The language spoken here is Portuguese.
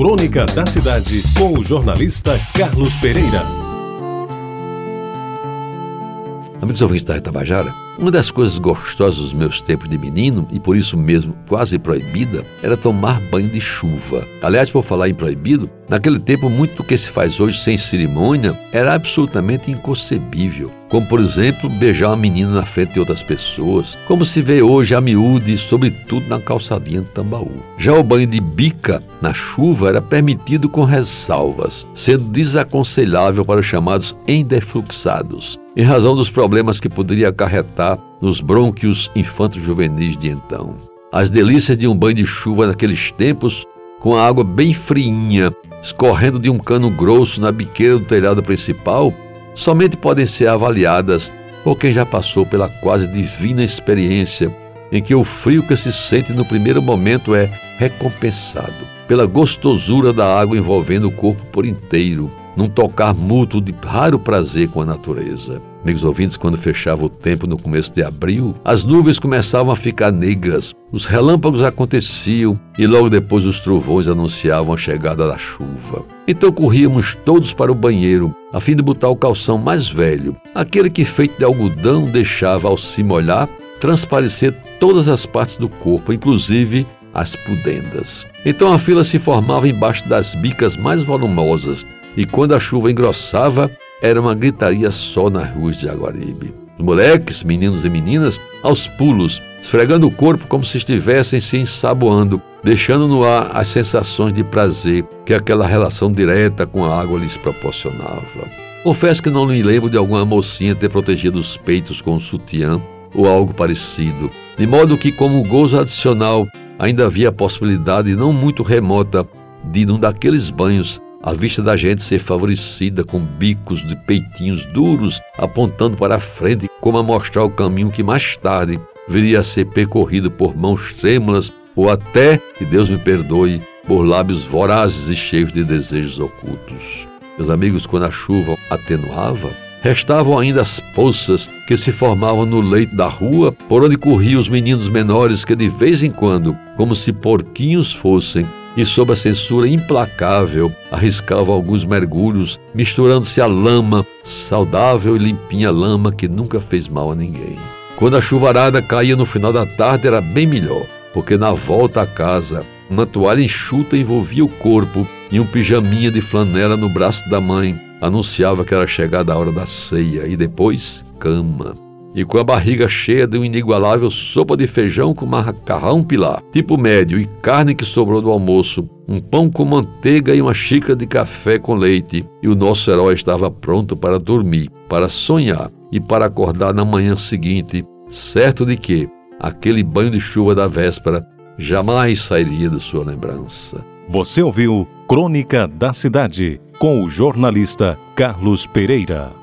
Crônica da Cidade, com o jornalista Carlos Pereira. Amigos ouvintes da Tabajara, uma das coisas gostosas dos meus tempos de menino, e por isso mesmo quase proibida, era tomar banho de chuva. Aliás, por falar em proibido, naquele tempo muito do que se faz hoje sem cerimônia era absolutamente inconcebível. Como, por exemplo, beijar uma menina na frente de outras pessoas, como se vê hoje a miúde, sobretudo na calçadinha de Tambaú. Já o banho de bica na chuva era permitido com ressalvas, sendo desaconselhável para os chamados endefluxados, em razão dos problemas que poderia acarretar nos brônquios infantos juvenis de então. As delícias de um banho de chuva naqueles tempos, com a água bem friinha, escorrendo de um cano grosso na biqueira do telhado principal, somente podem ser avaliadas por quem já passou pela quase divina experiência em que o frio que se sente no primeiro momento é recompensado pela gostosura da água envolvendo o corpo por inteiro, num tocar mútuo de raro prazer com a natureza. Amigos ouvintes, quando fechava o tempo no começo de abril, as nuvens começavam a ficar negras, os relâmpagos aconteciam e logo depois os trovões anunciavam a chegada da chuva. Então corríamos todos para o banheiro, a fim de botar o calção mais velho, aquele que feito de algodão deixava, ao se molhar, transparecer todas as partes do corpo, inclusive as pudendas. Então a fila se formava embaixo das bicas mais volumosas, e quando a chuva engrossava, era uma gritaria só nas ruas de Aguaribe. Os moleques, meninos e meninas, aos pulos, esfregando o corpo como se estivessem se ensaboando, deixando no ar as sensações de prazer que aquela relação direta com a água lhes proporcionava. Confesso que não me lembro de alguma mocinha ter protegido os peitos com um sutiã ou algo parecido, de modo que, como gozo adicional, ainda havia a possibilidade não muito remota de, num daqueles banhos, a vista da gente ser favorecida com bicos de peitinhos duros apontando para a frente, como a mostrar o caminho que mais tarde viria a ser percorrido por mãos trêmulas ou até, que Deus me perdoe, por lábios vorazes e cheios de desejos ocultos. Meus amigos, quando a chuva atenuava, restavam ainda as poças que se formavam no leito da rua, por onde corriam os meninos menores que de vez em quando, como se porquinhos fossem, e, sob a censura implacável, arriscava alguns mergulhos, misturando-se à lama, saudável e limpinha lama que nunca fez mal a ninguém. Quando a chuvarada caía no final da tarde era bem melhor, porque na volta à casa, uma toalha enxuta envolvia o corpo e um pijaminha de flanela no braço da mãe anunciava que era chegada a hora da ceia e depois cama e com a barriga cheia de uma inigualável sopa de feijão com macarrão pilar, tipo médio, e carne que sobrou do almoço, um pão com manteiga e uma xícara de café com leite, e o nosso herói estava pronto para dormir, para sonhar e para acordar na manhã seguinte, certo de que aquele banho de chuva da véspera jamais sairia de sua lembrança. Você ouviu Crônica da Cidade com o jornalista Carlos Pereira.